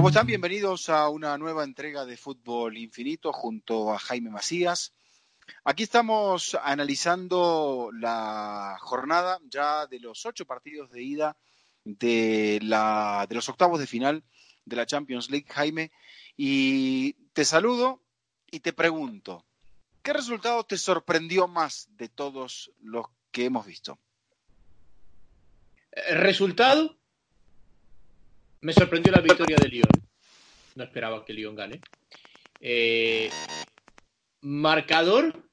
¿Cómo están? Bienvenidos a una nueva entrega de Fútbol Infinito junto a Jaime Macías. Aquí estamos analizando la jornada ya de los ocho partidos de ida de, la, de los octavos de final de la Champions League, Jaime. Y te saludo y te pregunto, ¿qué resultado te sorprendió más de todos los que hemos visto? El resultado me sorprendió la victoria de Lyon. No esperaba que Lyon gane. Eh, marcador,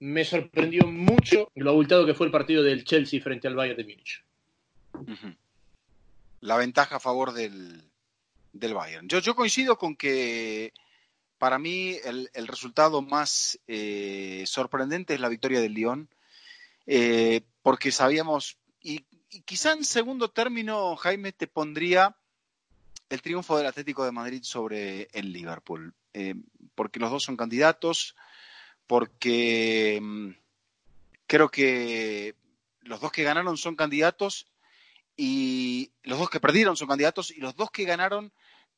me sorprendió mucho lo abultado que fue el partido del Chelsea frente al Bayern de Múnich. La ventaja a favor del, del Bayern. Yo, yo, coincido con que para mí el, el resultado más eh, sorprendente es la victoria del Lyon, eh, porque sabíamos, y, y, quizá en segundo término, Jaime, te pondría el triunfo del Atlético de Madrid sobre el Liverpool, eh, porque los dos son candidatos, porque mm, creo que los dos que ganaron son candidatos y los dos que perdieron son candidatos y los dos que ganaron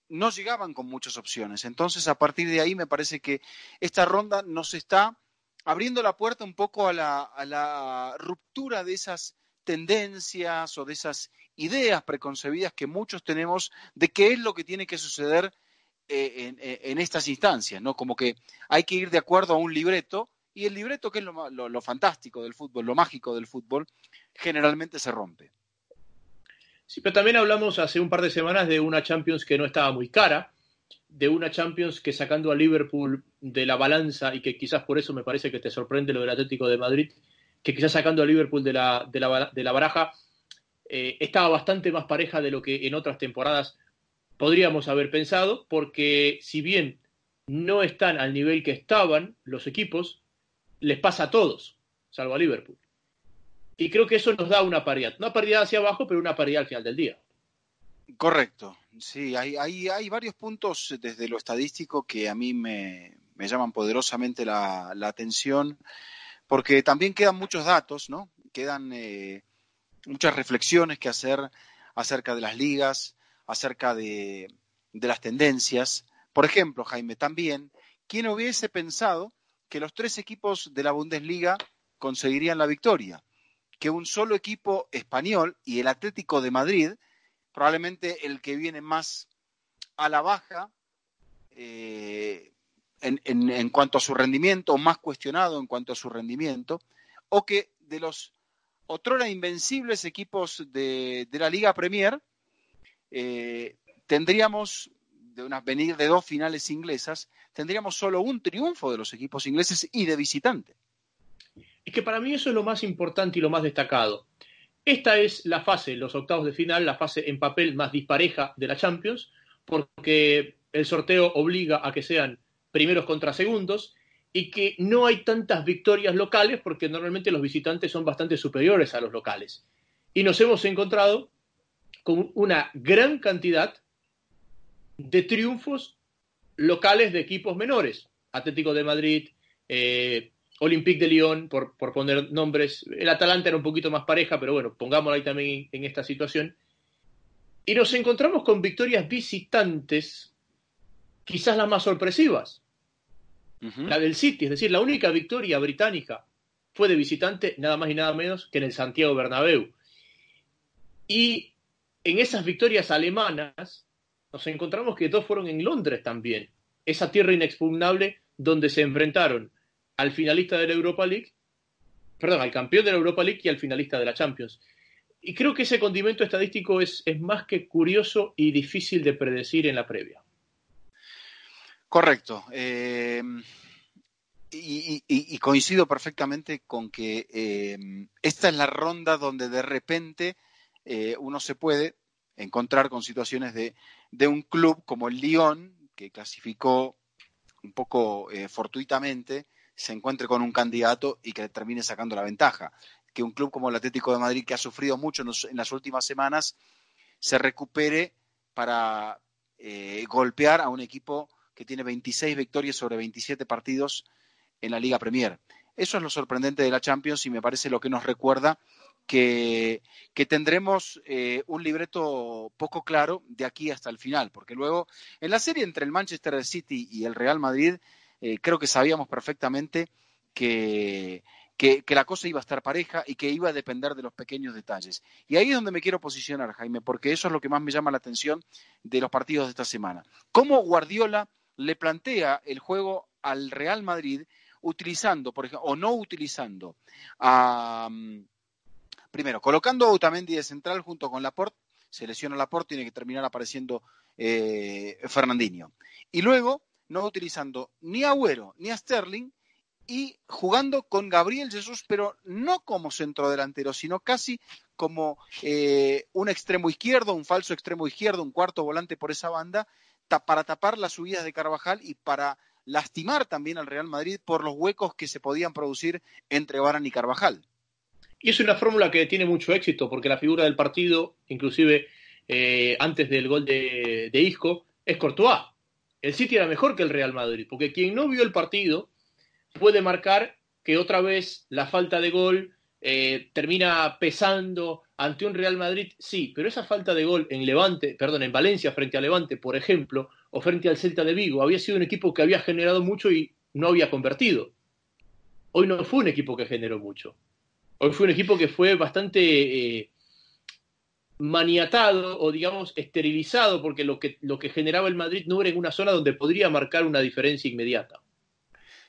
no llegaban con muchas opciones. Entonces, a partir de ahí, me parece que esta ronda nos está abriendo la puerta un poco a la, a la ruptura de esas tendencias o de esas ideas preconcebidas que muchos tenemos de qué es lo que tiene que suceder eh, en, eh, en, estas instancias, ¿no? Como que hay que ir de acuerdo a un libreto y el libreto, que es lo, lo, lo fantástico del fútbol, lo mágico del fútbol, generalmente se rompe. Sí, pero también hablamos hace un par de semanas de una Champions que no estaba muy cara, de una Champions que sacando a Liverpool de la balanza y que quizás por eso me parece que te sorprende lo del Atlético de Madrid, que quizás sacando a Liverpool de la, de la, de la baraja eh, estaba bastante más pareja de lo que en otras temporadas podríamos haber pensado, porque si bien no están al nivel que estaban los equipos, les pasa a todos, salvo a Liverpool. Y creo que eso nos da una paridad, una paridad hacia abajo, pero una paridad al final del día. Correcto, sí, hay, hay, hay varios puntos desde lo estadístico que a mí me, me llaman poderosamente la, atención, porque también quedan muchos datos, ¿no? Quedan eh, muchas reflexiones que hacer acerca de las ligas, acerca de, las tendencias. Por ejemplo, Jaime, también, ¿quién hubiese pensado que los tres equipos de la Bundesliga conseguirían la victoria? Que un solo equipo español y el Atlético de Madrid, probablemente el que viene más a la baja eh, en, en, en, cuanto a su rendimiento, más cuestionado en cuanto a su rendimiento, o que de los otrora invencibles equipos de, la Liga Premier, eh, tendríamos, de una, venir de dos finales inglesas, tendríamos solo un triunfo de los equipos ingleses y de visitante. Es que para mí eso es lo más importante y lo más destacado. Esta es la fase, los octavos de final, la fase en papel más dispareja de la Champions, porque el sorteo obliga a que sean primeros contra segundos y que no hay tantas victorias locales porque normalmente los visitantes son bastante superiores a los locales. Y nos hemos encontrado con una gran cantidad de triunfos locales de equipos menores. Atlético de Madrid, eh, Olympique de Lyon, por, por, poner nombres. El Atalanta era un poquito más pareja, pero bueno, pongámoslo ahí también en esta situación. Y nos encontramos con victorias visitantes, quizás las más sorpresivas la del City, es decir, la única victoria británica fue de visitante nada más y nada menos que en el Santiago Bernabéu. Y en esas victorias alemanas nos encontramos que dos fueron en Londres también, esa tierra inexpugnable donde se enfrentaron al finalista de la Europa League, perdón, al campeón de la Europa League y al finalista de la Champions. Y creo que ese condimento estadístico es, es más que curioso y difícil de predecir en la previa. Correcto. Eh, y, y, coincido perfectamente con que eh, esta es la ronda donde de repente eh, uno se puede encontrar con situaciones de, de, un club como el Lyon, que clasificó un poco eh, fortuitamente, se encuentre con un candidato y que termine sacando la ventaja. Que un club como el Atlético de Madrid, que ha sufrido mucho en, los, en las últimas semanas, se recupere para eh, golpear a un equipo que tiene 26 victorias sobre 27 partidos en la Liga Premier. Eso es lo sorprendente de la Champions y me parece lo que nos recuerda que, que tendremos eh, un libreto poco claro de aquí hasta el final, porque luego en la serie entre el Manchester City y el Real Madrid eh, creo que sabíamos perfectamente que, que, la cosa iba a estar pareja y que iba a depender de los pequeños detalles. Y ahí es donde me quiero posicionar, Jaime, porque eso es lo que más me llama la atención de los partidos de esta semana. ¿Cómo Guardiola le plantea el juego al Real Madrid utilizando, por ejemplo, o no utilizando a... primero, colocando a Otamendi de central junto con Laporte, se lesiona Laporte, tiene que terminar apareciendo eh, Fernandinho. Y luego, no utilizando ni a Agüero ni a Sterling, y jugando con Gabriel Jesús, pero no como centrodelantero, sino casi como eh, un extremo izquierdo, un falso extremo izquierdo, un cuarto volante por esa banda, para tapar las subidas de Carvajal y para lastimar también al Real Madrid por los huecos que se podían producir entre Baran y Carvajal. Y es una fórmula que tiene mucho éxito, porque la figura del partido, inclusive eh, antes del gol de, de Isco, es Courtois. El City era mejor que el Real Madrid, porque quien no vio el partido puede marcar que otra vez la falta de gol eh, termina pesando ante un Real Madrid, sí, pero esa falta de gol en Levante, perdón, en Valencia frente a Levante, por ejemplo, o frente al Celta de Vigo, había sido un equipo que había generado mucho y no había convertido. Hoy no fue un equipo que generó mucho. Hoy fue un equipo que fue bastante eh, maniatado o digamos esterilizado porque lo que, lo que generaba el Madrid no era en una zona donde podría marcar una diferencia inmediata.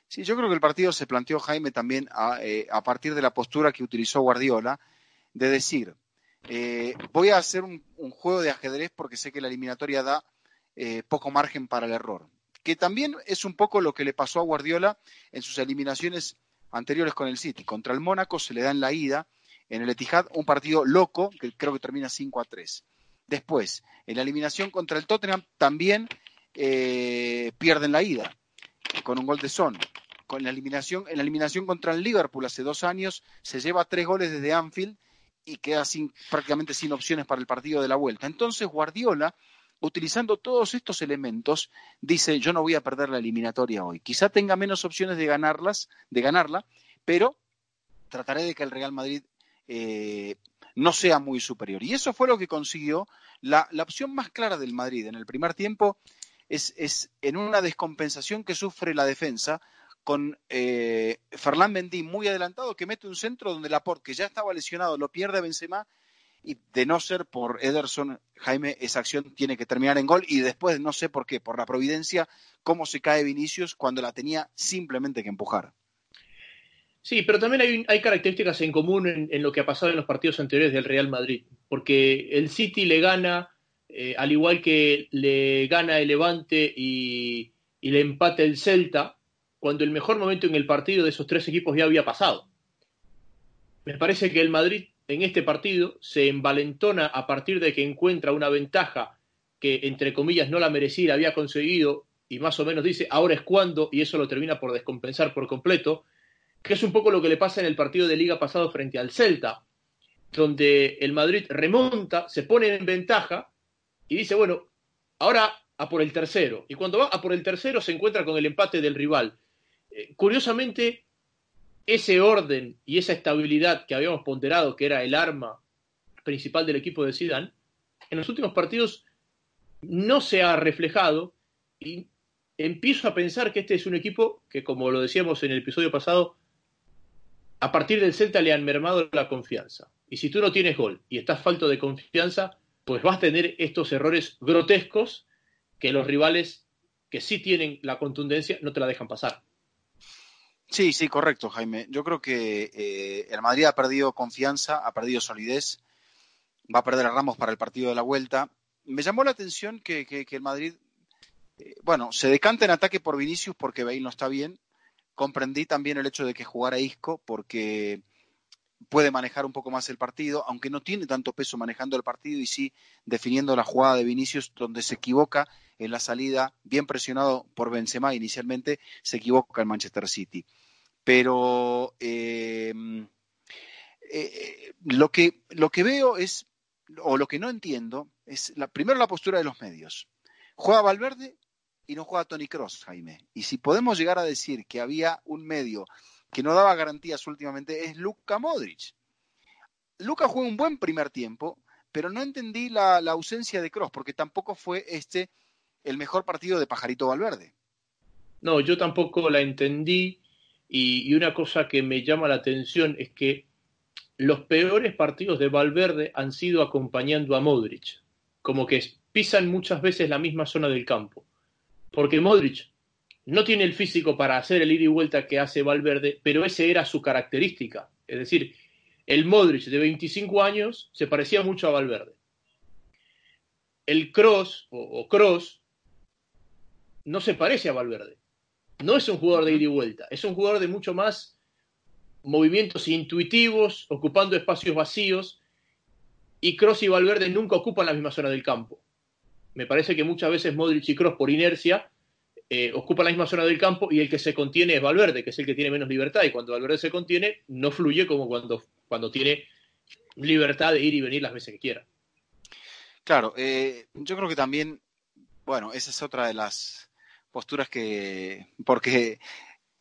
Sí, yo creo que el partido se planteó, Jaime, también a, eh, partir de la postura que utilizó Guardiola, de decir, eh, voy a hacer un, juego de ajedrez porque sé que la eliminatoria da eh, poco margen para el error. Que también es un poco lo que le pasó a Guardiola en sus eliminaciones anteriores con el City. Contra el Mónaco se le da en la ida, en el Etihad, un partido loco, que creo que termina 5 a 3. Después, en la eliminación contra el Tottenham también pierden la ida con un gol de Son. Con la eliminación, en la eliminación contra el Liverpool hace dos años se lleva tres goles desde Anfield y queda sin, prácticamente sin opciones para el partido de la vuelta. Entonces Guardiola, utilizando todos estos elementos, dice yo no voy a perder la eliminatoria hoy. Quizá tenga menos opciones de ganarlas, de ganarla, pero trataré de que el Real Madrid eh, no sea muy superior. Y eso fue lo que consiguió la, la opción más clara del Madrid. En el primer tiempo es, en una descompensación que sufre la defensa con eh, Ferland Mendy muy adelantado que mete un centro donde Laporte, que ya estaba lesionado, lo pierde Benzema y de no ser por Ederson, Jaime, esa acción tiene que terminar en gol y después no sé por qué, por la providencia, cómo se cae Vinicius cuando la tenía simplemente que empujar. Sí, pero también hay, hay características en común en, lo que ha pasado en los partidos anteriores del Real Madrid, porque el City le gana eh, al igual que le gana el Levante y, le empate el Celta, cuando el mejor momento en el partido de esos tres equipos ya había pasado. Me parece que el Madrid en este partido se envalentona a partir de que encuentra una ventaja que, entre comillas, no la merecía, había conseguido y más o menos dice, ahora es cuando, y eso lo termina por descompensar por completo, que es un poco lo que le pasa en el partido de liga pasado frente al Celta, donde el Madrid remonta, se pone en ventaja, y dice, bueno, ahora a por el tercero. Y cuando va a por el tercero se encuentra con el empate del rival. Eh, curiosamente, ese orden y esa estabilidad que habíamos ponderado, que era el arma principal del equipo de Zidane, en los últimos partidos no se ha reflejado y empiezo a pensar que este es un equipo que, como lo decíamos en el episodio pasado, a partir del Celta le han mermado la confianza. Y si tú no tienes gol y estás falto de confianza, pues vas a tener estos errores grotescos que los rivales que sí tienen la contundencia no te la dejan pasar. Sí, sí, correcto, Jaime. Yo creo que eh, el Madrid ha perdido confianza, ha perdido solidez, va a perder a Ramos para el partido de la vuelta. Me llamó la atención que, el Madrid, eh, bueno, se decanta en ataque por Vinicius porque Bale no está bien. Comprendí también el hecho de que jugara Isco porque puede manejar un poco más el partido, aunque no tiene tanto peso manejando el partido y sí definiendo la jugada de Vinicius donde se equivoca en la salida, bien presionado por Benzema inicialmente, se equivoca el Manchester City. Pero em, eh, lo, que, lo que veo es, o lo que no entiendo, es la, primero la postura de los medios. Juega Valverde y no juega Tony Cross, Jaime. Y si podemos llegar a decir que había un medio que no daba garantías últimamente es Luka Modric. Luca juega un buen primer tiempo, pero no entendí la, ausencia de Cross, porque tampoco fue este el mejor partido de Pajarito Valverde. No, yo tampoco la entendí y, una cosa que me llama la atención es que los peores partidos de Valverde han sido acompañando a Modric, como que pisan muchas veces la misma zona del campo, porque Modric no tiene el físico para hacer el ida y vuelta que hace Valverde, pero ese era su característica, es decir, el Modric de 25 años se parecía mucho a Valverde. El Cross o, Cross no se parece a Valverde. No es un jugador de ida y vuelta, es un jugador de mucho más movimientos intuitivos, ocupando espacios vacíos, y Cross y Valverde nunca ocupan la misma zona del campo. Me parece que muchas veces Modric y Cross por inercia eh, ocupan la misma zona del campo y el que se contiene es Valverde, que es el que tiene menos libertad, y cuando Valverde se contiene no fluye como cuando cuando tiene libertad de ir y venir las veces que quiera. Claro, eh, yo creo que también, bueno, esa es otra de las posturas que, porque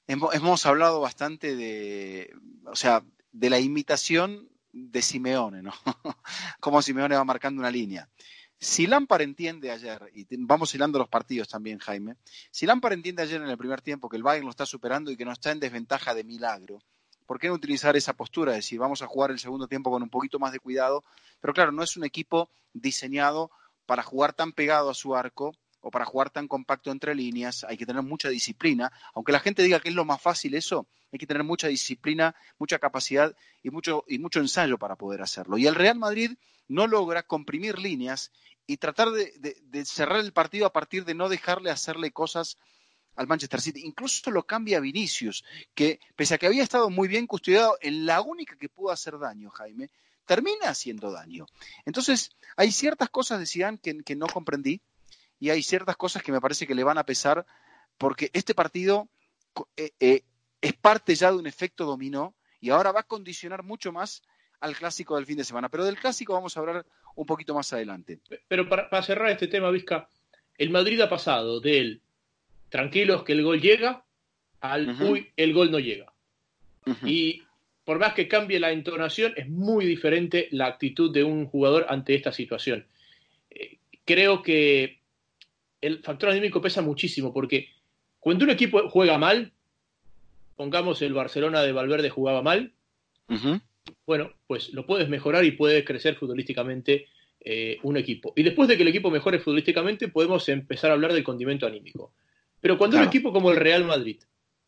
hemos, hablado bastante de, o sea, de la imitación de Simeone, ¿no? Cómo Simeone va marcando una línea. Si Lampard entiende ayer, y vamos hilando los partidos también, Jaime, si Lampard entiende ayer en el primer tiempo que el Bayern lo está superando y que no está en desventaja de milagro, ¿por qué no utilizar esa postura? Es decir, vamos a jugar el segundo tiempo con un poquito más de cuidado, pero claro, no es un equipo diseñado para jugar tan pegado a su arco o para jugar tan compacto entre líneas, hay que tener mucha disciplina, aunque la gente diga que es lo más fácil eso, hay que tener mucha disciplina, mucha capacidad y mucho, y mucho ensayo para poder hacerlo. Y el Real Madrid no logra comprimir líneas y tratar de cerrar el partido a partir de no dejarle hacerle cosas al Manchester City. Incluso lo cambia Vinicius, que pese a que había estado muy bien custodiado en la única que pudo hacer daño, Jaime, termina haciendo daño. Entonces, hay ciertas cosas de Zidane que, no comprendí y hay ciertas cosas que me parece que le van a pesar porque este partido eh, eh, es parte ya de un efecto dominó y ahora va a condicionar mucho más al clásico del fin de semana. Pero del clásico vamos a hablar un poquito más adelante. Pero para, cerrar este tema, Vizca, el Madrid ha pasado del tranquilos que el gol llega, al uy, el gol no llega. Y por más que cambie la entonación, es muy diferente la actitud de un jugador ante esta situación. Eh, creo que el factor anímico pesa muchísimo porque cuando un equipo juega mal, pongamos el Barcelona de Valverde jugaba mal, bueno, pues lo puedes mejorar y puede crecer futbolísticamente eh, un equipo. Y después de que el equipo mejore futbolísticamente, podemos empezar a hablar del condimento anímico. Pero cuando un equipo como el Real Madrid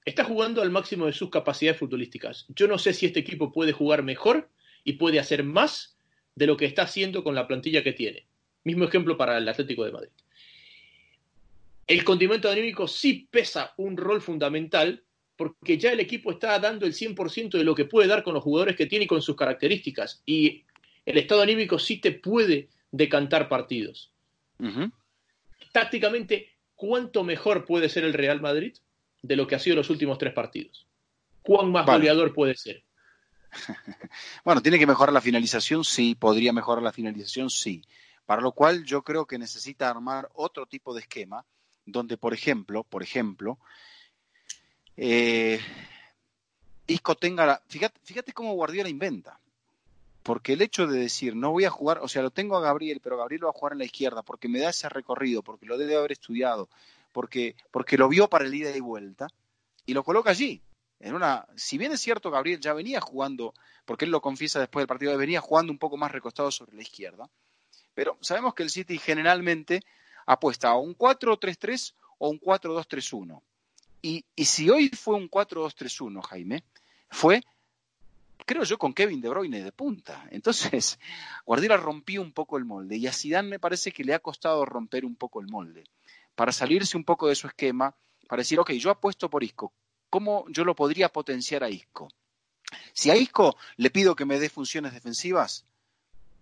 está jugando al máximo de sus capacidades futbolísticas, yo no sé si este equipo puede jugar mejor y puede hacer más de lo que está haciendo con la plantilla que tiene. Mismo ejemplo para el Atlético de Madrid. El condimento anímico sí pesa un rol fundamental porque ya el equipo está dando el 100% de lo que puede dar con los jugadores que tiene y con sus características. Y el estado anímico sí te puede decantar partidos. Tácticamente ¿cuánto mejor puede ser el Real Madrid de lo que ha sido los últimos tres partidos? ¿Cuán más goleador puede ser? Bueno, tiene que mejorar la finalización, sí, podría mejorar la finalización, sí. Para lo cual yo creo que necesita armar otro tipo de esquema, donde, por ejemplo, por ejemplo, eh, Isco tenga la, fíjate, fíjate cómo Guardiola inventa. Porque el hecho de decir, no voy a jugar, o sea, lo tengo a Gabriel, pero Gabriel va a jugar en la izquierda porque me da ese recorrido, porque lo debe haber estudiado, porque, porque lo vio para el ida y vuelta, y lo coloca allí. En una, si bien es cierto, Gabriel ya venía jugando, porque él lo confiesa después del partido, venía jugando un poco más recostado sobre la izquierda, pero sabemos que el City generalmente apuesta a un 4-3-3 o un 4-2-3-1. Y, y si hoy fue un 4-2-3-1, Jaime, fue creo yo, con Kevin De Bruyne de punta. Entonces, Guardiola rompió un poco el molde y a Zidane me parece que le ha costado romper un poco el molde. Para salirse un poco de su esquema, para decir, ok, yo apuesto por Isco, ¿cómo yo lo podría potenciar a Isco? Si a Isco le pido que me dé funciones defensivas,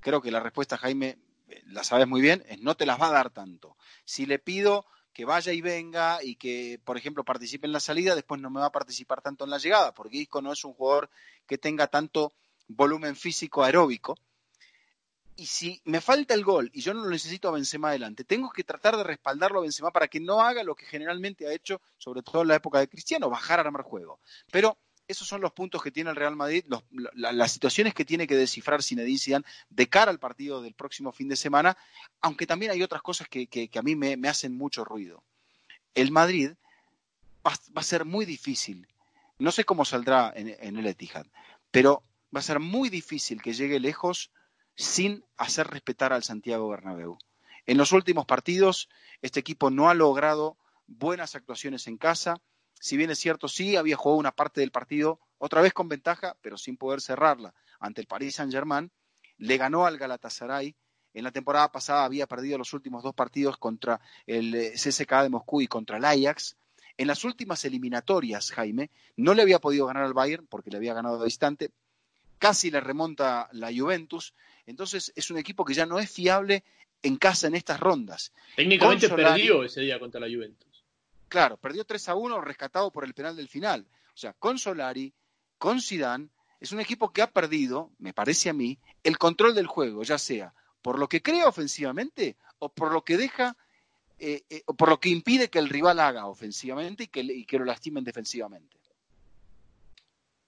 creo que la respuesta, Jaime, la sabes muy bien, es no te las va a dar tanto. Si le pido que vaya y venga y que, por ejemplo, participe en la salida, después no me va a participar tanto en la llegada, porque Isco no es un jugador que tenga tanto volumen físico aeróbico. Y si me falta el gol y yo no lo necesito a Benzema adelante, tengo que tratar de respaldarlo a Benzema para que no haga lo que generalmente ha hecho, sobre todo en la época de Cristiano, bajar a armar juego. Pero esos son los puntos que tiene el Real Madrid, las situaciones que tiene que descifrar Zinedine Zidane de cara al partido del próximo fin de semana, aunque también hay otras cosas que, a mí me, hacen mucho ruido. El Madrid va, a ser muy difícil, no sé cómo saldrá en, el Etihad, pero va a ser muy difícil que llegue lejos sin hacer respetar al Santiago Bernabéu. En los últimos partidos, este equipo no ha logrado buenas actuaciones en casa, si bien es cierto, sí, había jugado una parte del partido, otra vez con ventaja, pero sin poder cerrarla ante el Paris Saint-Germain. Le ganó al Galatasaray. En la temporada pasada había perdido los últimos dos partidos contra el eh, CSKA de Moscú y contra el Ajax. En las últimas eliminatorias, Jaime, no le había podido ganar al Bayern porque le había ganado de distante. Casi le remonta la Juventus. Entonces es un equipo que ya no es fiable en casa en estas rondas. Técnicamente perdió ese día contra la Juventus. Claro, perdió 3 a 1 rescatado por el penal del final. O sea, con Solari, con Zidane, es un equipo que ha perdido, me parece a mí, el control del juego, ya sea por lo que crea ofensivamente o por lo que deja, eh, eh, por lo que impide que el rival haga ofensivamente y que, y que lo lastimen defensivamente.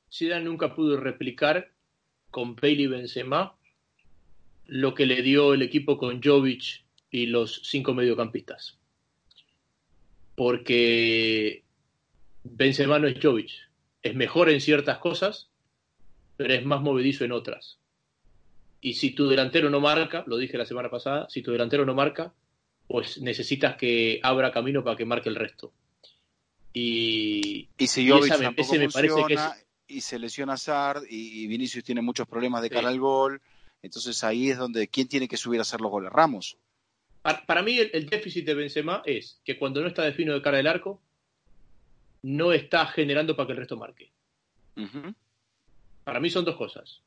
Zidane nunca pudo replicar con Bailey y Benzema lo que le dio el equipo con Jovic y los cinco mediocampistas porque Benzema no es Jovic. Es mejor en ciertas cosas, pero es más movedizo en otras. Y si tu delantero no marca, lo dije la semana pasada, si tu delantero no marca, pues necesitas que abra camino para que marque el resto. Y, y si Jovic ese me parece que y se lesiona Sard y, Vinicius tiene muchos problemas de cara al gol, entonces ahí es donde quién tiene que subir a hacer los goles, Ramos. Para, mí el, déficit de Benzema es que cuando no está de fino de cara del arco, no está generando para que el resto marque. Para mí son dos cosas.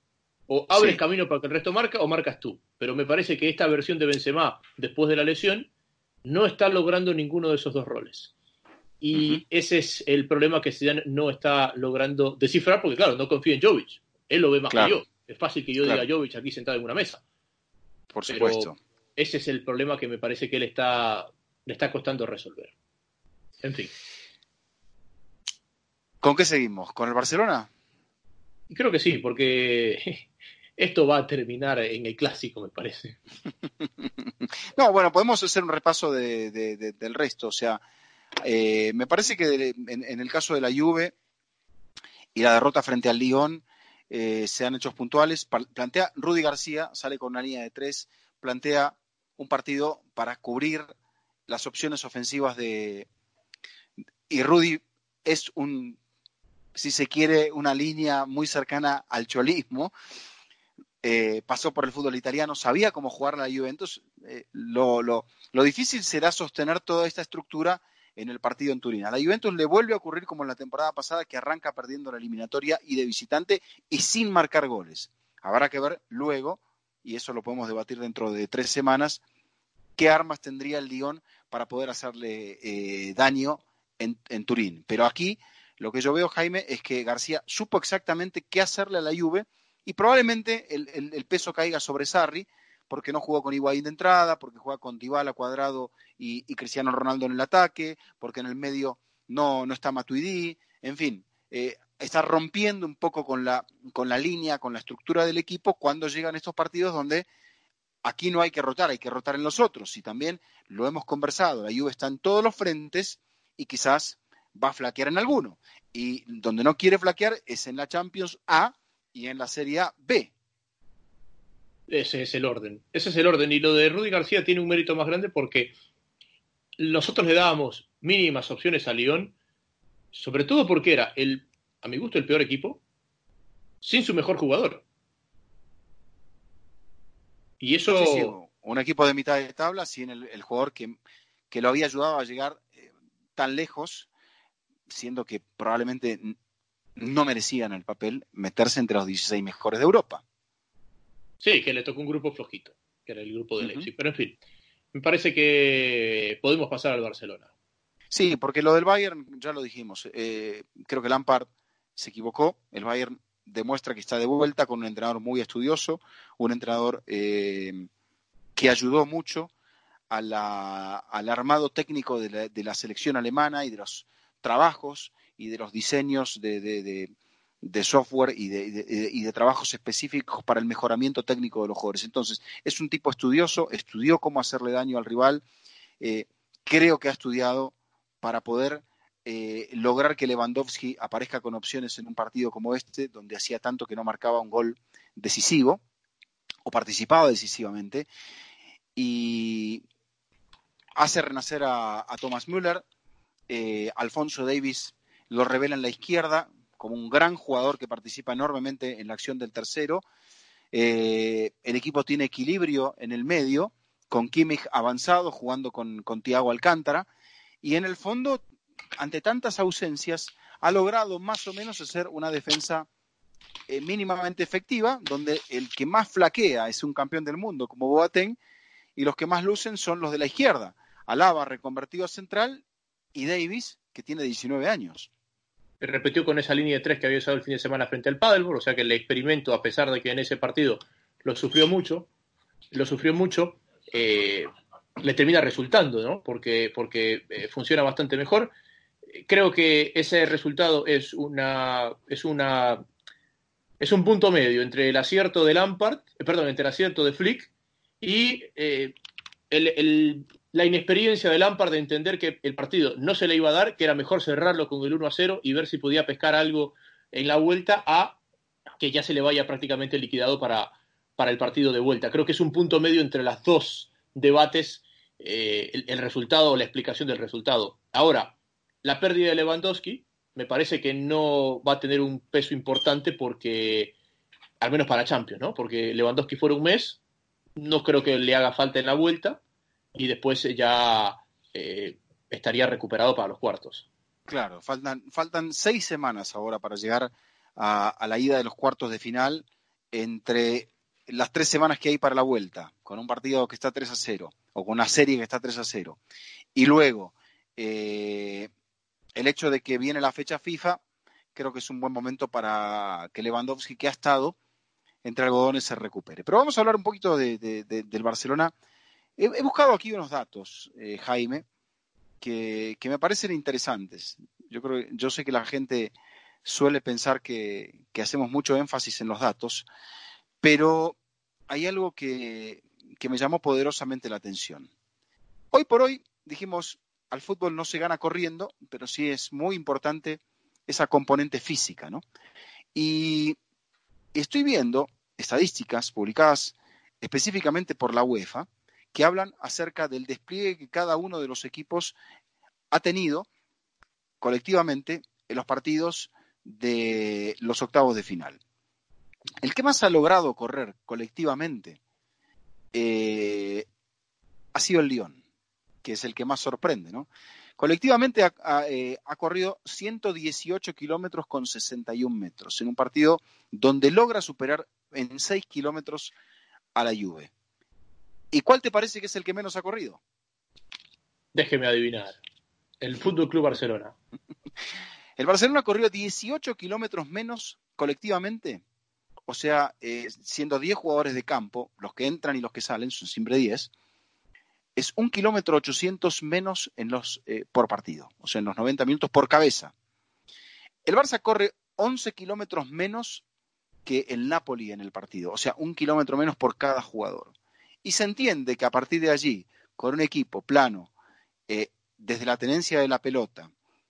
O abres camino para que el resto marque o marcas tú. Pero me parece que esta versión de Benzema, después de la lesión, no está logrando ninguno de esos dos roles. Y ese es el problema que Zidane no está logrando descifrar, porque claro, no confía en Jovic. Él lo ve más que yo. Es fácil que yo diga Jovic aquí sentado en una mesa. Por supuesto ese es el problema que me parece que le está, le está costando resolver. En fin. ¿Con qué seguimos? ¿Con el Barcelona? Creo que sí, porque esto va a terminar en el clásico, me parece. no, bueno, podemos hacer un repaso del resto. O sea, eh, me parece que en, el caso de la Juve y la derrota frente al Lyon eh, sean hechos puntuales. Plantea Rudy García, sale con una línea de tres, plantea un partido para cubrir las opciones ofensivas de... Y Rudy es un, si se quiere, una línea muy cercana al cholismo. Eh, pasó por el fútbol italiano, sabía cómo jugar la Juventus. Eh, lo, lo, lo, difícil será sostener toda esta estructura en el partido en Turín. A la Juventus le vuelve a ocurrir como en la temporada pasada, que arranca perdiendo la eliminatoria y de visitante y sin marcar goles. Habrá que ver luego y eso lo podemos debatir dentro de tres semanas, qué armas tendría el Lyon para poder hacerle eh, daño en, Turín. Pero aquí lo que yo veo, Jaime, es que García supo exactamente qué hacerle a la Juve y probablemente el, peso caiga sobre Sarri, porque no jugó con Higuaín de entrada, porque juega con Dybala, Cuadrado y, Cristiano Ronaldo en el ataque, porque en el medio no, no está Matuidi, en fin, eh, está rompiendo un poco con la, con la línea, con la estructura del equipo cuando llegan estos partidos donde aquí no hay que rotar, hay que rotar en los otros. Y también lo hemos conversado, la Juve está en todos los frentes y quizás va a flaquear en alguno. Y donde no quiere flaquear es en la Champions A y en la Serie A B. Ese es el orden. Ese es el orden. Y lo de Rudy García tiene un mérito más grande porque nosotros le dábamos mínimas opciones a León, sobre todo porque era el a mi gusto, el peor equipo sin su mejor jugador. Y eso. un equipo de mitad de tabla sin el, jugador que, que, lo había ayudado a llegar eh, tan lejos, siendo que probablemente no merecían el papel meterse entre los 16 mejores de Europa. Sí, que le tocó un grupo flojito, que era el grupo de Leipzig. Pero en fin, me parece que podemos pasar al Barcelona. Sí, porque lo del Bayern, ya lo dijimos, eh, creo que Lampard se equivocó. El Bayern demuestra que está de vuelta con un entrenador muy estudioso, un entrenador eh, que ayudó mucho al armado técnico de la, selección alemana y de los trabajos y de los diseños de, de software y de, y de, trabajos específicos para el mejoramiento técnico de los jugadores. Entonces, es un tipo estudioso, estudió cómo hacerle daño al rival, eh, creo que ha estudiado para poder eh, lograr que Lewandowski aparezca con opciones en un partido como este, donde hacía tanto que no marcaba un gol decisivo o participaba decisivamente, y hace renacer a, Thomas Müller, eh, Alfonso Davis lo revela en la izquierda como un gran jugador que participa enormemente en la acción del tercero. Eh, el equipo tiene equilibrio en el medio, con Kimmich avanzado, jugando con, con Tiago Alcántara, y en el fondo ante tantas ausencias, ha logrado más o menos hacer una defensa eh, mínimamente efectiva, donde el que más flaquea es un campeón del mundo como Boateng, y los que más lucen son los de la izquierda. Alaba reconvertido a central y Davis, que tiene 19 años. Repetió con esa línea de tres que había usado el fin de semana frente al Padelborn, o sea que el experimento, a pesar de que en ese partido lo sufrió mucho, lo sufrió mucho, eh, le termina resultando, ¿no? Porque, porque eh, funciona bastante mejor creo que ese resultado es una es una es un punto medio entre el acierto de Lampard, eh, perdón, entre el acierto de Flick y eh, la inexperiencia de Lampard de entender que el partido no se le iba a dar, que era mejor cerrarlo con el 1 a 0 y ver si podía pescar algo en la vuelta a que ya se le vaya prácticamente liquidado para, para el partido de vuelta. Creo que es un punto medio entre las dos debates, eh, el resultado o la explicación del resultado. Ahora, la pérdida de Lewandowski me parece que no va a tener un peso importante porque, al menos para Champions, ¿no? Porque Lewandowski fuera un mes, no creo que le haga falta en la vuelta y después ya eh, estaría recuperado para los cuartos. Claro, faltan, faltan seis semanas ahora para llegar a, a, la ida de los cuartos de final entre las tres semanas que hay para la vuelta, con un partido que está 3 a 0 o con una serie que está 3 a 0. Y luego eh, el hecho de que viene la fecha FIFA, creo que es un buen momento para que Lewandowski, que ha estado entre algodones, se recupere. Pero vamos a hablar un poquito del Barcelona. He, buscado aquí unos datos, eh, Jaime, que, me parecen interesantes. Yo, creo, yo sé que la gente suele pensar que, hacemos mucho énfasis en los datos, pero hay algo que, que me llamó poderosamente la atención. Hoy por hoy, dijimos, al fútbol no se gana corriendo, pero sí es muy importante esa componente física, ¿no? Y estoy viendo estadísticas publicadas específicamente por la UEFA que hablan acerca del despliegue que cada uno de los equipos ha tenido colectivamente en los partidos de los octavos de final. El que más ha logrado correr colectivamente eh, ha sido el Lyon que es el que más sorprende, ¿no? Colectivamente ha, eh, corrido 118 kilómetros con 61 metros en un partido donde logra superar en 6 kilómetros a la Juve. ¿Y cuál te parece que es el que menos ha corrido? Déjeme adivinar. El Fútbol Club Barcelona. el Barcelona corrió 18 kilómetros menos colectivamente. O sea, eh, siendo 10 jugadores de campo, los que entran y los que salen, son siempre 10 es un kilómetro 800 menos en los, eh, por partido, o sea, en los 90 minutos por cabeza. El Barça corre 11 kilómetros menos que el Napoli en el partido, o sea, un kilómetro menos por cada jugador. Y se entiende que a partir de allí, con un equipo plano, eh, desde la tenencia de la pelota,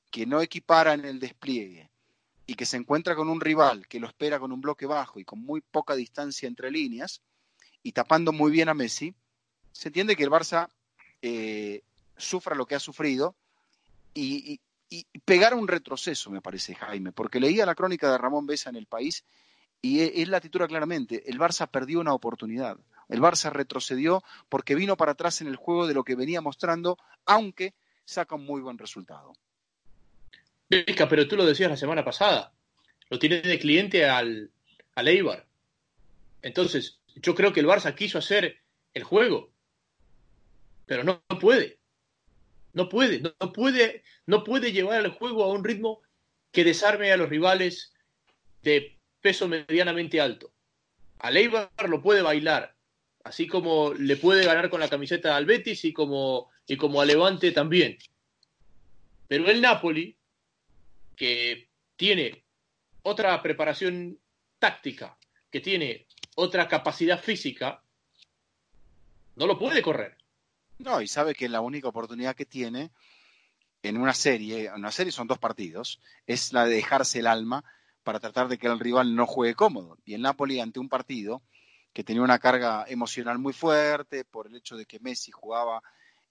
que no equipara en el despliegue y que se encuentra con un rival que lo espera con un bloque bajo y con muy poca distancia entre líneas y tapando muy bien a Messi, se entiende que el Barça eh, sufra lo que ha sufrido y, pegar un retroceso, me parece, Jaime, porque leía la crónica de Ramón Besa en el país y e, él la titula claramente, el Barça perdió una oportunidad, el Barça retrocedió porque vino para atrás en el juego de lo que venía mostrando, aunque saca un muy buen resultado. pero tú lo decías la semana pasada, lo tiene de cliente al, al Eibar. Entonces, yo creo que el Barça quiso hacer el juego, pero no, puede. No puede, no, puede, no puede llevar el juego a un ritmo que desarme a los rivales de peso medianamente alto. A Leibar lo puede bailar, así como le puede ganar con la camiseta al Betis y como, y como a Levante también. Pero el Napoli, que tiene otra preparación táctica, que tiene otra capacidad física, no lo puede correr. No, y sabe que la única oportunidad que tiene en una serie, en una serie son dos partidos, es la de dejarse el alma para tratar de que el rival no juegue cómodo. Y el Napoli ante un partido que tenía una carga emocional muy fuerte por el hecho de que Messi jugaba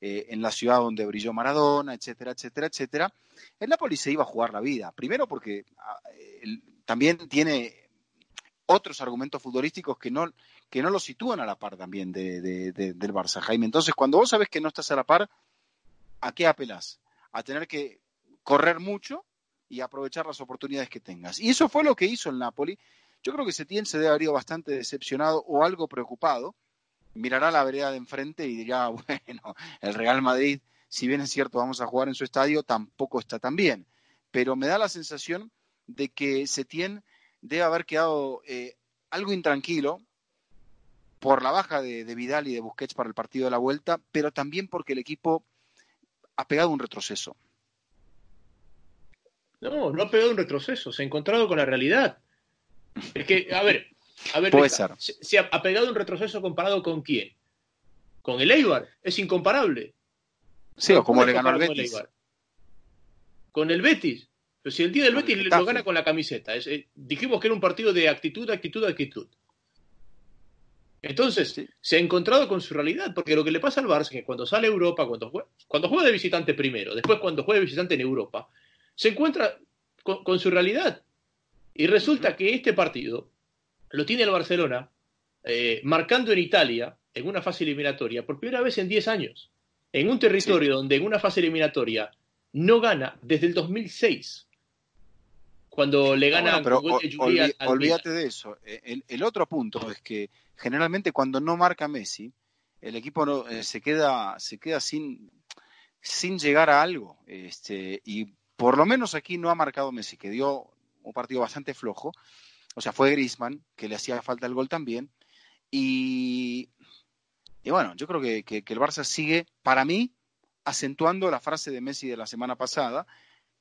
eh, en la ciudad donde brilló Maradona, etcétera, etcétera, etcétera, el Napoli se iba a jugar la vida. Primero porque ah, también tiene otros argumentos futbolísticos que no, que no lo sitúan a la par también de, del Barça, Jaime. Entonces, cuando vos sabes que no estás a la par, ¿a qué apelás? A tener que correr mucho y aprovechar las oportunidades que tengas. Y eso fue lo que hizo el Napoli. Yo creo que Setién se debe haber ido bastante decepcionado o algo preocupado. Mirará la vereda de enfrente y dirá, bueno, el Real Madrid, si bien es cierto, vamos a jugar en su estadio, tampoco está tan bien. Pero me da la sensación de que Setién debe haber quedado eh, algo intranquilo por la baja de, Vidal y de Busquets para el partido de la vuelta, pero también porque el equipo ha pegado un retroceso. No, no ha pegado un retroceso, se ha encontrado con la realidad. Es que, a ver, a ver, Puede ser. Se, ha, pegado un retroceso comparado con quién? Con el Eibar, es incomparable. Sí, o como le ganó al Betis. Con el Betis. Pero si el día del Betis lo gana con la camiseta. Eh, dijimos que era un partido de actitud, actitud, actitud. Entonces, se ha encontrado con su realidad, porque lo que le pasa al Barça es que cuando sale a Europa, cuando juega, cuando juega de visitante primero, después cuando juega de visitante en Europa, se encuentra con, su realidad. Y resulta que este partido lo tiene el Barcelona eh, marcando en Italia, en una fase eliminatoria, por primera vez en 10 años, en un territorio donde en una fase eliminatoria no gana desde el 2006 cuando le gana pero olvídate de eso. E, el, otro punto es que generalmente cuando no marca Messi, el equipo eh, se queda, se queda sin, sin llegar a algo. Este, y por lo menos aquí no ha marcado Messi, que dio un partido bastante flojo. O sea, fue Grisman, que le hacía falta el gol también. Y, bueno, yo creo que, que el Barça sigue, para mí, acentuando la frase de Messi de la semana pasada,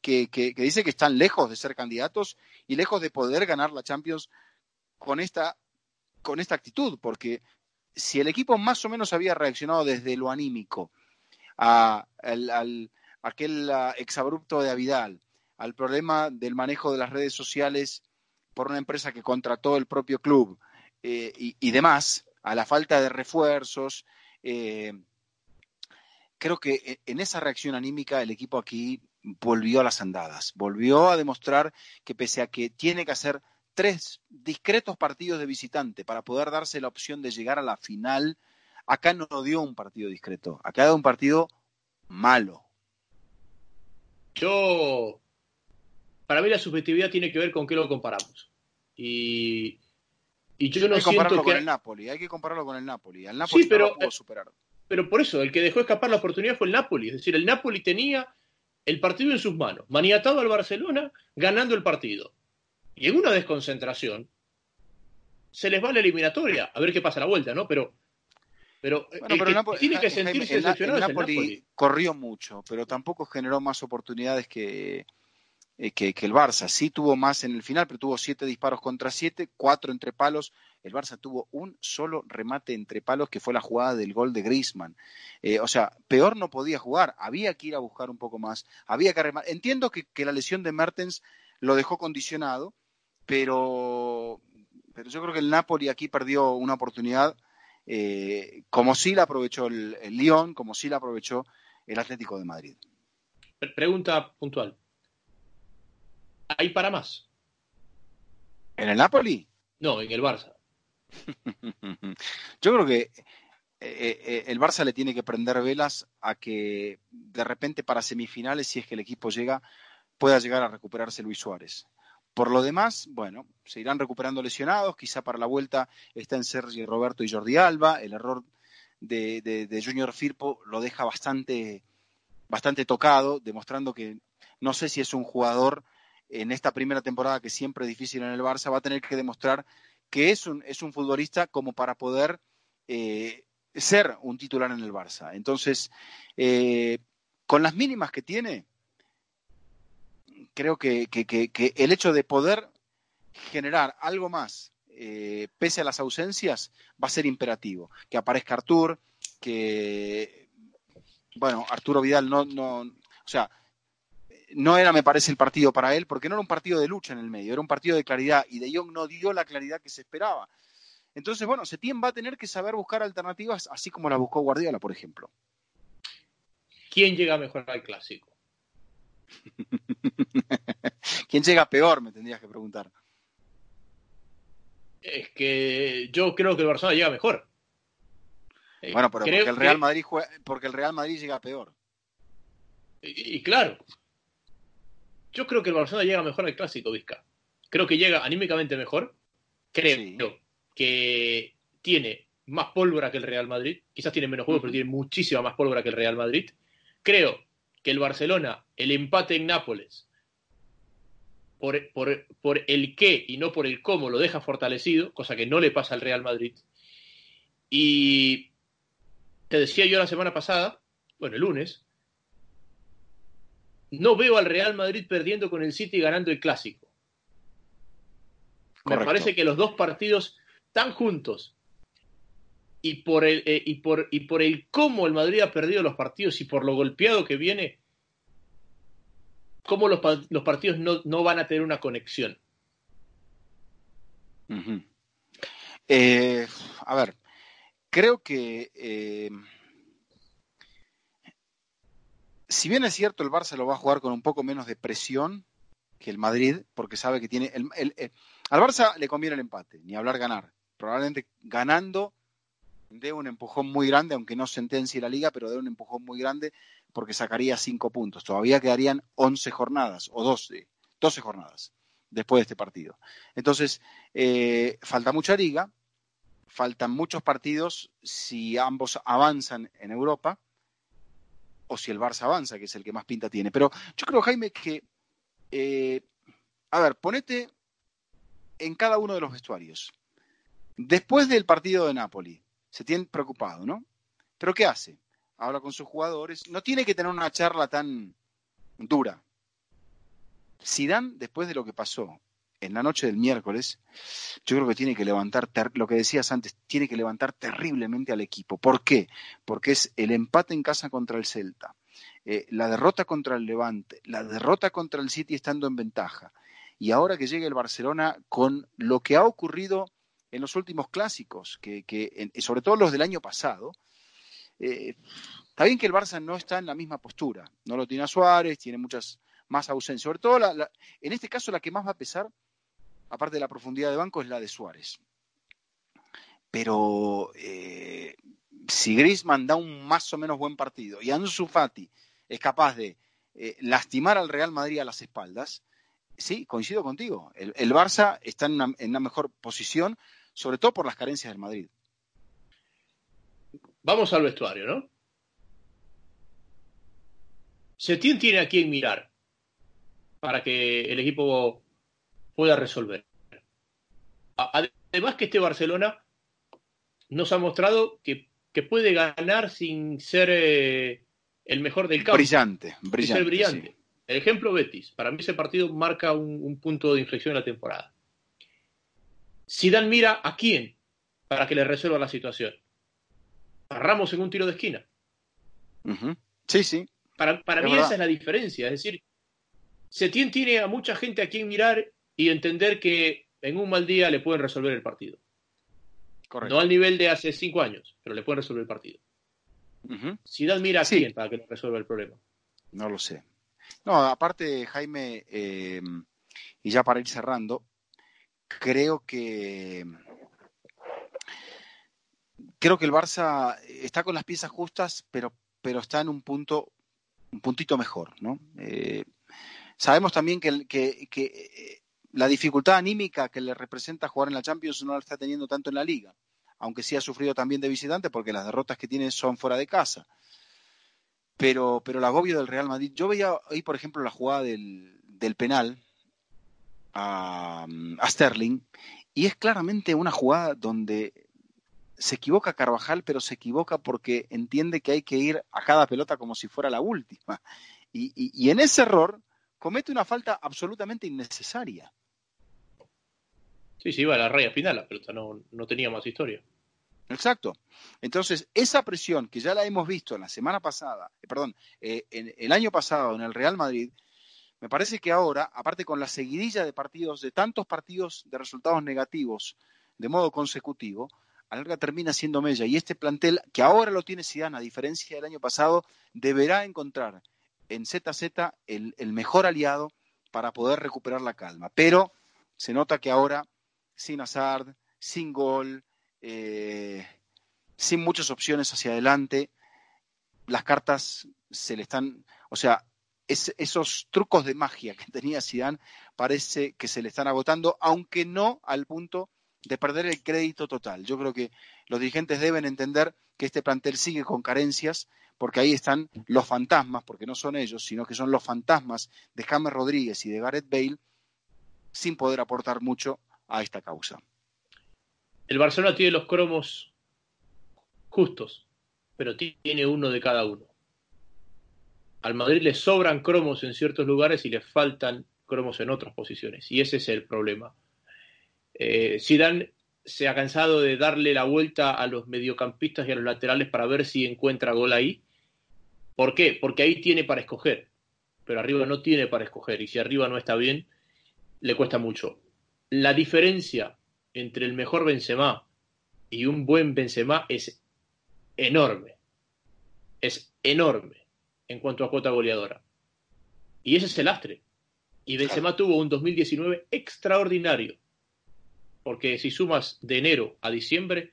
que, dice que están lejos de ser candidatos y lejos de poder ganar la Champions con esta, con esta actitud, porque si el equipo más o menos había reaccionado desde lo anímico a, aquel exabrupto de Avidal, al problema del manejo de las redes sociales por una empresa que contrató el propio club eh, y, demás, a la falta de refuerzos, eh, creo que en esa reacción anímica el equipo aquí volvió a las andadas, volvió a demostrar que pese a que tiene que hacer tres discretos partidos de visitante para poder darse la opción de llegar a la final, acá no dio un partido discreto, acá dio un partido malo. Yo, para mí la subjetividad tiene que ver con qué lo comparamos. Y, y yo no hay que compararlo con el Napoli, hay que compararlo con el Napoli. Al Napoli pero, no lo pudo superar. Pero por eso, el que dejó escapar la oportunidad fue el Napoli. Es decir, el Napoli tenía el partido en sus manos, maniatado al Barcelona, ganando el partido. Y en una desconcentración, se les va la eliminatoria, a ver qué pasa a la vuelta, ¿no? Pero, pero, tiene que sentirse decepcionado. El, Napoli corrió mucho, pero tampoco generó más oportunidades que, eh, que, el Barça. Sí tuvo más en el final, pero tuvo siete disparos contra siete, cuatro entre palos. El Barça tuvo un solo remate entre palos, que fue la jugada del gol de Griezmann. Eh, o sea, peor no podía jugar. Había que ir a buscar un poco más. Había que rematar. Entiendo que, la lesión de Mertens lo dejó condicionado, pero, pero yo creo que el Napoli aquí perdió una oportunidad, eh, como sí la aprovechó el, el Lyon, como sí la aprovechó el Atlético de Madrid. Pregunta puntual hay para más. ¿En el Napoli? No, en el Barça. Yo creo que eh, eh, el Barça le tiene que prender velas a que de repente para semifinales, si es que el equipo llega, pueda llegar a recuperarse Luis Suárez. Por lo demás, bueno, se irán recuperando lesionados, quizá para la vuelta está en Sergio Roberto y Jordi Alba, el error de, de Junior Firpo lo deja bastante, bastante tocado, demostrando que no sé si es un jugador en esta primera temporada que siempre es difícil en el Barça, va a tener que demostrar que es un, es un futbolista como para poder eh, ser un titular en el Barça. Entonces, eh, con las mínimas que tiene, creo que, el hecho de poder generar algo más, eh, pese a las ausencias, va a ser imperativo. Que aparezca Artur, que, bueno, Arturo Vidal no, no, o sea, no era, me parece, el partido para él, porque no era un partido de lucha en el medio, era un partido de claridad, y De Jong no dio la claridad que se esperaba. Entonces, bueno, Setién va a tener que saber buscar alternativas, así como la buscó Guardiola, por ejemplo. ¿Quién llega mejor al clásico? ¿Quién llega peor? Me tendrías que preguntar. Es que yo creo que el Barcelona llega mejor. Eh, bueno, pero porque el, Real Madrid porque el Real Madrid llega peor. Y, claro, yo creo que el Barcelona llega mejor al clásico, Vizca. Creo que llega anímicamente mejor. Creo que tiene más pólvora que el Real Madrid. Quizás tiene menos juego, pero tiene muchísima más pólvora que el Real Madrid. Creo que el Barcelona, el empate en Nápoles, por, por, el qué y no por el cómo lo deja fortalecido, cosa que no le pasa al Real Madrid. Y te decía yo la semana pasada, bueno, el lunes, no veo al Real Madrid perdiendo con el City ganando el clásico. Me parece que los dos partidos están juntos y por el eh, y por y por el cómo el Madrid ha perdido los partidos y por lo golpeado que viene, cómo los, partidos no, van a tener una conexión. Eh, a ver, creo que eh, si bien es cierto el Barça lo va a jugar con un poco menos de presión que el Madrid, porque sabe que tiene el, al Barça le conviene el empate, ni hablar ganar. Probablemente ganando de un empujón muy grande, aunque no sentencie la liga, pero de un empujón muy grande porque sacaría cinco puntos. Todavía quedarían 11 jornadas o 12, 12 jornadas después de este partido. Entonces, eh, falta mucha liga, faltan muchos partidos si ambos avanzan en Europa o si el Barça avanza, que es el que más pinta tiene. Pero yo creo, Jaime, que, eh, a ver, ponete en cada uno de los vestuarios. Después del partido de Napoli, se tiene preocupado, ¿no? Pero ¿qué hace? Habla con sus jugadores. No tiene que tener una charla tan dura. Zidane, después de lo que pasó en la noche del miércoles, yo creo que tiene que levantar, lo que decías antes, tiene que levantar terriblemente al equipo. ¿Por qué? Porque es el empate en casa contra el Celta, eh, la derrota contra el Levante, la derrota contra el City estando en ventaja. Y ahora que llegue el Barcelona con lo que ha ocurrido en los últimos clásicos, que, sobre todo los del año pasado, eh, está bien que el Barça no está en la misma postura, no lo tiene a Suárez, tiene muchas más ausencias, sobre todo en este caso la que más va a pesar, aparte de la profundidad de banco, es la de Suárez. Pero eh, si Griezmann da un más o menos buen partido y Ansu Fati es capaz de eh, lastimar al Real Madrid a las espaldas, sí, coincido contigo. El, Barça está en una, mejor posición, sobre todo por las carencias del Madrid. Vamos al vestuario, ¿no? Setién tiene a quién mirar para que el equipo pueda resolver. Además que este Barcelona nos ha mostrado que, puede ganar sin ser eh, el mejor del campo. Brillante, brillante. brillante. El ejemplo Betis. Para mí ese partido marca un, punto de inflexión en la temporada. Dan mira a quién para que le resuelva la situación. A Ramos en un tiro de esquina. Sí, sí. Para, mí esa es la diferencia. Es decir, Setién tiene a mucha gente a quien mirar y entender que en un mal día le pueden resolver el partido. Correcto. No al nivel de hace cinco años, pero le pueden resolver el partido. Si Dan mira a quién para que le resuelva el problema. No lo sé. No, aparte, Jaime, eh, y ya para ir cerrando, creo que creo que el Barça está con las piezas justas, pero, pero está en un punto, un puntito mejor, ¿no? Eh, sabemos también que, que, que, eh, la dificultad anímica que le representa jugar en la Champions no la está teniendo tanto en la Liga, aunque sí ha sufrido también de visitante porque las derrotas que tiene son fuera de casa pero, pero el agobio del Real Madrid. Yo veía ahí, por ejemplo, la jugada del, del penal a, a, Sterling, y es claramente una jugada donde se equivoca Carvajal, pero se equivoca porque entiende que hay que ir a cada pelota como si fuera la última. Y, y, y en ese error comete una falta absolutamente innecesaria. Sí, sí, iba a la raya final, la pelota no, no tenía más historia. Exacto. Entonces, esa presión que ya la hemos visto en la semana pasada, eh, perdón, eh, en, el año pasado en el Real Madrid, me parece que ahora, aparte con la seguidilla de partidos, de tantos partidos de resultados negativos de modo consecutivo, a larga termina siendo Mella. Y este plantel, que ahora lo tiene Zidane, a diferencia del año pasado, deberá encontrar en ZZ el, el mejor aliado para poder recuperar la calma. Pero se nota que ahora, sin Hazard, sin gol, eh, sin muchas opciones hacia adelante, las cartas se le están, o sea, esos trucos de magia que tenía Zidane parece que se le están agotando, aunque no al punto de perder el crédito total. Yo creo que los dirigentes deben entender que este plantel sigue con carencias, porque ahí están los fantasmas, porque no son ellos, sino que son los fantasmas de James Rodríguez y de Gareth Bale, sin poder aportar mucho a esta causa. El Barcelona tiene los cromos justos, pero tiene uno de cada uno. Al Madrid le sobran cromos en ciertos lugares y le faltan cromos en otras posiciones. Y ese es el problema. Eh, Zidane se ha cansado de darle la vuelta a los mediocampistas y a los laterales para ver si encuentra gol ahí. ¿Por qué? Porque ahí tiene para escoger, pero arriba no tiene para escoger. Y si arriba no está bien, le cuesta mucho. La diferencia entre el mejor Benzema y un buen Benzema es enorme. Es enorme en cuanto a cuota goleadora. Y ese es el astre. Y Benzema tuvo un 2019 extraordinario. Porque si sumas de enero a diciembre,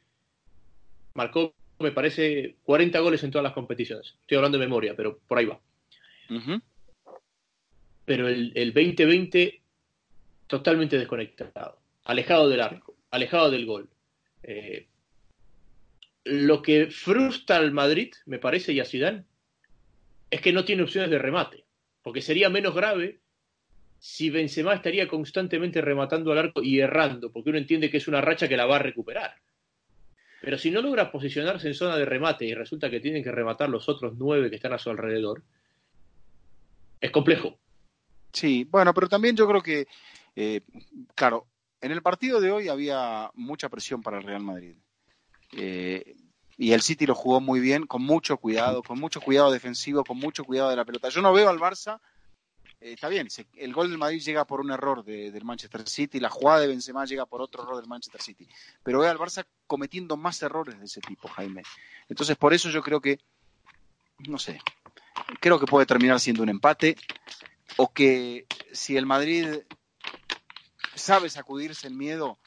marcó, me parece, 40 goles en todas las competiciones. Estoy hablando de memoria, pero por ahí va. Pero el, el 2020 totalmente desconectado, alejado del arco, alejado del gol. Eh, lo que frustra al Madrid, me parece, y a Zidane, es que no tiene opciones de remate, porque sería menos grave si Benzema estaría constantemente rematando al arco y errando, porque uno entiende que es una racha que la va a recuperar. Pero si no logra posicionarse en zona de remate y resulta que tienen que rematar los otros nueve que están a su alrededor, es complejo. Sí, bueno, pero también yo creo que eh, claro, en el partido de hoy había mucha presión para el Real Madrid. Eh, y el City lo jugó muy bien, con mucho cuidado, con mucho cuidado defensivo, con mucho cuidado de la pelota. Yo no veo al Barça, eh, está bien, el gol del Madrid llega por un error del Manchester City, la jugada de Benzema llega por otro error del Manchester City, pero veo al Barça cometiendo más errores de ese tipo, Jaime. Entonces, por eso yo creo que, no sé, creo que puede terminar siendo un empate, o que si el Madrid sabe sacudirse el miedo,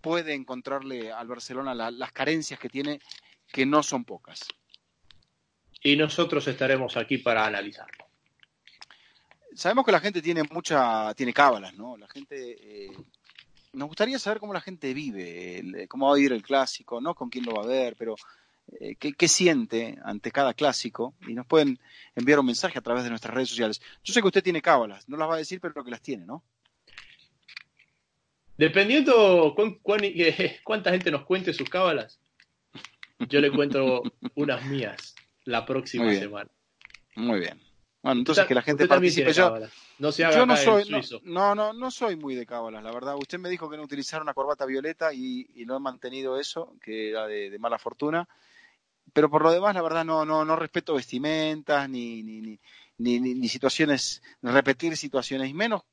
puede encontrarle al Barcelona las carencias que tiene, que no son pocas. Y nosotros estaremos aquí para analizarlo. Sabemos que la gente tiene mucha, tiene cábalas, ¿no? La gente, eh, nos gustaría saber cómo la gente vive, cómo va a ir el clásico, no con quién lo va a ver, pero eh, qué, qué, siente ante cada clásico y nos pueden enviar un mensaje a través de nuestras redes sociales. Yo sé que usted tiene cábalas, no las va a decir, pero que las tiene, ¿no? Dependiendo cuánta gente nos cuente sus cábalas, yo le cuento unas mías la próxima semana. Muy bien. Bueno, entonces que la gente participe. Yo, no se haga no soy, no, no, no, soy muy de cábalas, la verdad. Usted me dijo que no utilizara una corbata violeta y, no he mantenido eso, que era de, mala fortuna. Pero por lo demás, la verdad, no, no, no respeto vestimentas ni, ni, ni, ni, ni situaciones, repetir situaciones, y menos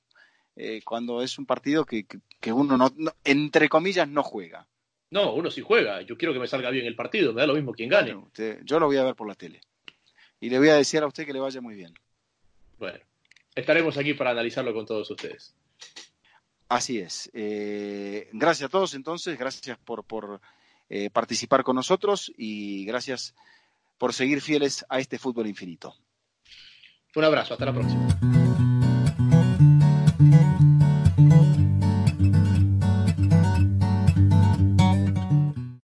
eh, cuando es un partido que, uno no, entre comillas, no juega. No, uno sí juega. Yo quiero que me salga bien el partido. Me da lo mismo quien gane. yo lo voy a ver por la tele. Y le voy a decir a usted que le vaya muy bien. Bueno, estaremos aquí para analizarlo con todos ustedes. Así es. Eh, gracias a todos entonces. Gracias por, por eh, participar con nosotros y gracias por seguir fieles a este fútbol infinito. Un abrazo. Hasta la próxima.